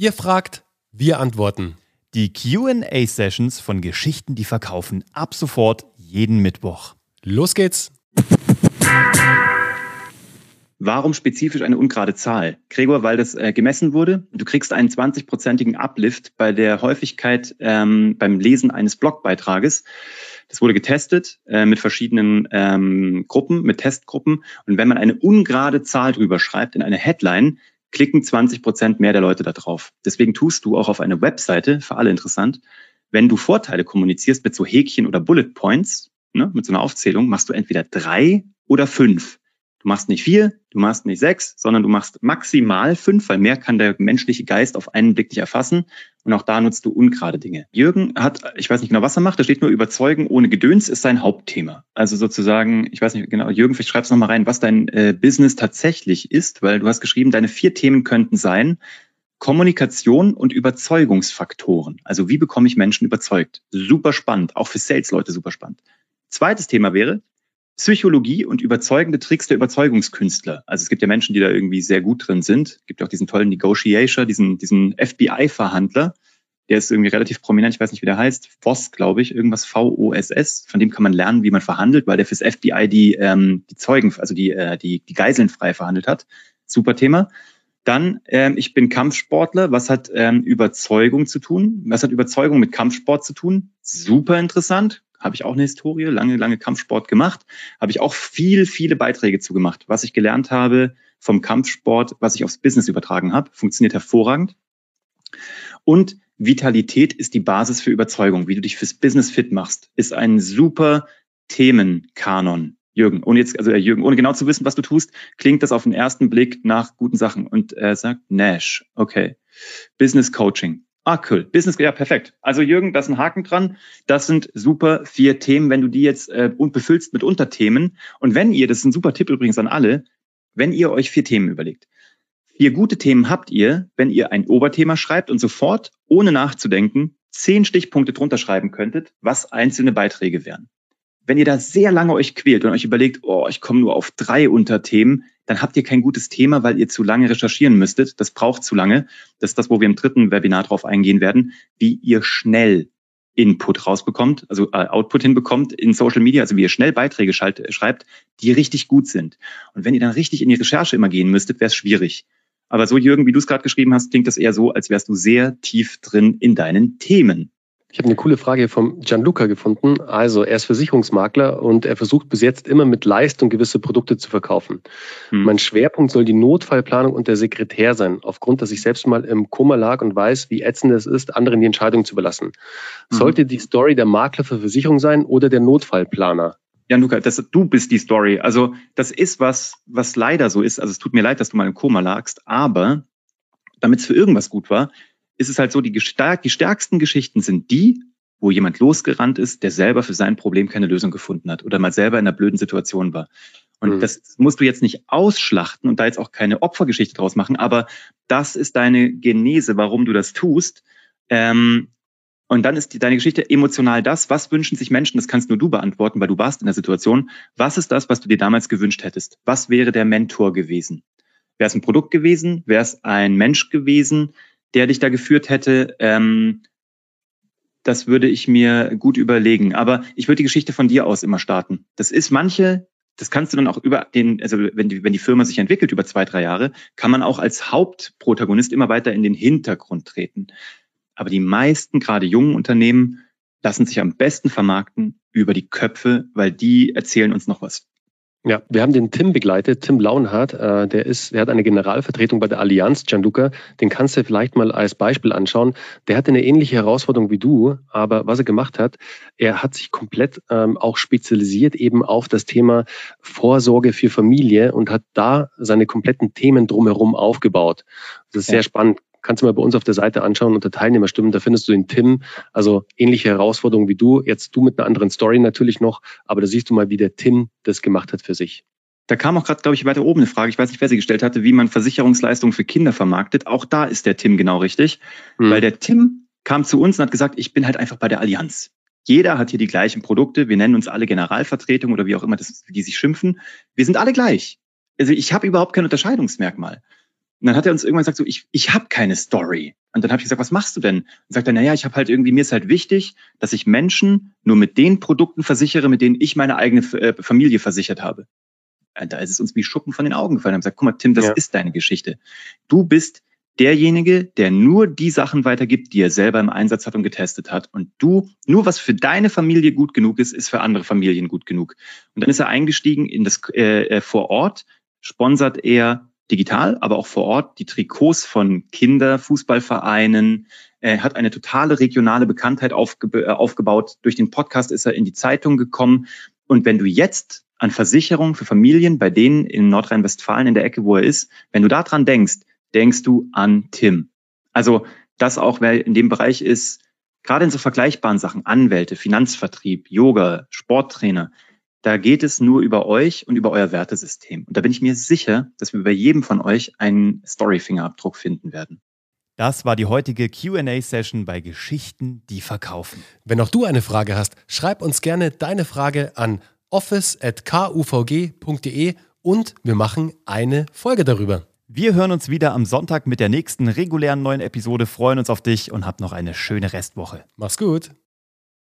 Ihr fragt, wir antworten. Die QA-Sessions von Geschichten, die verkaufen, ab sofort jeden Mittwoch. Los geht's! Warum spezifisch eine ungerade Zahl? Gregor, weil das äh, gemessen wurde. Du kriegst einen 20-prozentigen Uplift bei der Häufigkeit ähm, beim Lesen eines Blogbeitrages. Das wurde getestet äh, mit verschiedenen ähm, Gruppen, mit Testgruppen. Und wenn man eine ungerade Zahl drüber schreibt in eine Headline, klicken 20 Prozent mehr der Leute da drauf. Deswegen tust du auch auf eine Webseite, für alle interessant, wenn du Vorteile kommunizierst mit so Häkchen oder Bullet Points, ne, mit so einer Aufzählung, machst du entweder drei oder fünf. Du machst nicht vier, du machst nicht sechs, sondern du machst maximal fünf, weil mehr kann der menschliche Geist auf einen Blick nicht erfassen. Und auch da nutzt du ungerade Dinge. Jürgen hat, ich weiß nicht genau, was er macht, da steht nur überzeugen ohne Gedöns ist sein Hauptthema. Also sozusagen, ich weiß nicht genau, Jürgen, vielleicht schreibst du nochmal rein, was dein äh, Business tatsächlich ist, weil du hast geschrieben, deine vier Themen könnten sein, Kommunikation und Überzeugungsfaktoren. Also wie bekomme ich Menschen überzeugt? Super spannend, auch für Sales-Leute super spannend. Zweites Thema wäre Psychologie und überzeugende Tricks der Überzeugungskünstler. Also es gibt ja Menschen, die da irgendwie sehr gut drin sind. Es gibt auch diesen tollen Negotiator, diesen, diesen FBI-Verhandler. Der ist irgendwie relativ prominent, ich weiß nicht, wie der heißt. Voss, glaube ich, irgendwas V-O-S-S. Von dem kann man lernen, wie man verhandelt, weil der fürs FBI die, ähm, die Zeugen, also die, äh, die, die Geiseln frei verhandelt hat. Super Thema. Dann, ähm, ich bin Kampfsportler. Was hat ähm, Überzeugung zu tun? Was hat Überzeugung mit Kampfsport zu tun? Super interessant habe ich auch eine Historie, lange, lange Kampfsport gemacht, habe ich auch viel, viele Beiträge zu gemacht. Was ich gelernt habe vom Kampfsport, was ich aufs Business übertragen habe, funktioniert hervorragend. Und Vitalität ist die Basis für Überzeugung. Wie du dich fürs Business fit machst, ist ein super Themenkanon. Jürgen, ohne jetzt, also äh, Jürgen, ohne genau zu wissen, was du tust, klingt das auf den ersten Blick nach guten Sachen. Und er sagt Nash, okay. Business Coaching. Ah, cool. Business, ja, perfekt. Also Jürgen, das ist ein Haken dran. Das sind super vier Themen, wenn du die jetzt äh, befüllst mit Unterthemen. Und wenn ihr, das ist ein super Tipp übrigens an alle, wenn ihr euch vier Themen überlegt. Vier gute Themen habt ihr, wenn ihr ein Oberthema schreibt und sofort, ohne nachzudenken, zehn Stichpunkte drunter schreiben könntet, was einzelne Beiträge wären. Wenn ihr da sehr lange euch quält und euch überlegt, oh, ich komme nur auf drei Unterthemen, dann habt ihr kein gutes Thema, weil ihr zu lange recherchieren müsstet. Das braucht zu lange. Das ist das, wo wir im dritten Webinar drauf eingehen werden, wie ihr schnell Input rausbekommt, also äh, Output hinbekommt in Social Media, also wie ihr schnell Beiträge schalt, schreibt, die richtig gut sind. Und wenn ihr dann richtig in die Recherche immer gehen müsstet, wäre es schwierig. Aber so, Jürgen, wie du es gerade geschrieben hast, klingt das eher so, als wärst du sehr tief drin in deinen Themen. Ich habe eine coole Frage vom Gianluca gefunden. Also er ist Versicherungsmakler und er versucht bis jetzt immer mit Leistung gewisse Produkte zu verkaufen. Hm. Mein Schwerpunkt soll die Notfallplanung und der Sekretär sein, aufgrund, dass ich selbst mal im Koma lag und weiß, wie ätzend es ist, anderen die Entscheidung zu überlassen. Hm. Sollte die Story der Makler für Versicherung sein oder der Notfallplaner? Ja, Luca, das, du bist die Story. Also das ist was, was leider so ist. Also es tut mir leid, dass du mal im Koma lagst, aber damit es für irgendwas gut war, ist es halt so, die, gestärk die stärksten Geschichten sind die, wo jemand losgerannt ist, der selber für sein Problem keine Lösung gefunden hat oder mal selber in einer blöden Situation war. Und mhm. das musst du jetzt nicht ausschlachten und da jetzt auch keine Opfergeschichte draus machen, aber das ist deine Genese, warum du das tust. Ähm, und dann ist die, deine Geschichte emotional das, was wünschen sich Menschen, das kannst nur du beantworten, weil du warst in der Situation. Was ist das, was du dir damals gewünscht hättest? Was wäre der Mentor gewesen? Wäre es ein Produkt gewesen? Wäre es ein Mensch gewesen? Der dich da geführt hätte, ähm, das würde ich mir gut überlegen. Aber ich würde die Geschichte von dir aus immer starten. Das ist manche, das kannst du dann auch über den, also wenn die, wenn die Firma sich entwickelt über zwei, drei Jahre, kann man auch als Hauptprotagonist immer weiter in den Hintergrund treten. Aber die meisten, gerade jungen Unternehmen, lassen sich am besten vermarkten über die Köpfe, weil die erzählen uns noch was. Ja, wir haben den Tim begleitet, Tim Launhardt, äh, der ist, der hat eine Generalvertretung bei der Allianz, Gianluca, den kannst du vielleicht mal als Beispiel anschauen. Der hatte eine ähnliche Herausforderung wie du, aber was er gemacht hat, er hat sich komplett ähm, auch spezialisiert eben auf das Thema Vorsorge für Familie und hat da seine kompletten Themen drumherum aufgebaut. Das ist ja. sehr spannend kannst du mal bei uns auf der Seite anschauen unter Teilnehmerstimmen. Da findest du den Tim. Also ähnliche Herausforderungen wie du. Jetzt du mit einer anderen Story natürlich noch, aber da siehst du mal, wie der Tim das gemacht hat für sich. Da kam auch gerade, glaube ich, weiter oben eine Frage, ich weiß nicht, wer sie gestellt hatte, wie man Versicherungsleistungen für Kinder vermarktet. Auch da ist der Tim genau richtig, hm. weil der Tim kam zu uns und hat gesagt, ich bin halt einfach bei der Allianz. Jeder hat hier die gleichen Produkte. Wir nennen uns alle Generalvertretung oder wie auch immer das, die sich schimpfen. Wir sind alle gleich. Also ich habe überhaupt kein Unterscheidungsmerkmal. Und dann hat er uns irgendwann gesagt, so, ich, ich habe keine Story. Und dann habe ich gesagt, was machst du denn? Und sagt er, naja, ich habe halt irgendwie, mir ist halt wichtig, dass ich Menschen nur mit den Produkten versichere, mit denen ich meine eigene äh, Familie versichert habe. Äh, da ist es uns wie Schuppen von den Augen gefallen. Wir haben gesagt, guck mal, Tim, das ja. ist deine Geschichte. Du bist derjenige, der nur die Sachen weitergibt, die er selber im Einsatz hat und getestet hat. Und du, nur was für deine Familie gut genug ist, ist für andere Familien gut genug. Und dann ist er eingestiegen in das äh, äh vor Ort, sponsert er digital, aber auch vor Ort die Trikots von Kinderfußballvereinen. Er hat eine totale regionale Bekanntheit aufge äh, aufgebaut. Durch den Podcast ist er in die Zeitung gekommen. Und wenn du jetzt an Versicherungen für Familien, bei denen in Nordrhein-Westfalen in der Ecke, wo er ist, wenn du daran denkst, denkst du an Tim. Also das auch, wer in dem Bereich ist, gerade in so vergleichbaren Sachen, Anwälte, Finanzvertrieb, Yoga, Sporttrainer, da geht es nur über euch und über euer Wertesystem. Und da bin ich mir sicher, dass wir bei jedem von euch einen Story-Fingerabdruck finden werden. Das war die heutige QA-Session bei Geschichten, die verkaufen. Wenn auch du eine Frage hast, schreib uns gerne deine Frage an office.kuvg.de und wir machen eine Folge darüber. Wir hören uns wieder am Sonntag mit der nächsten regulären neuen Episode, freuen uns auf dich und hab noch eine schöne Restwoche. Mach's gut.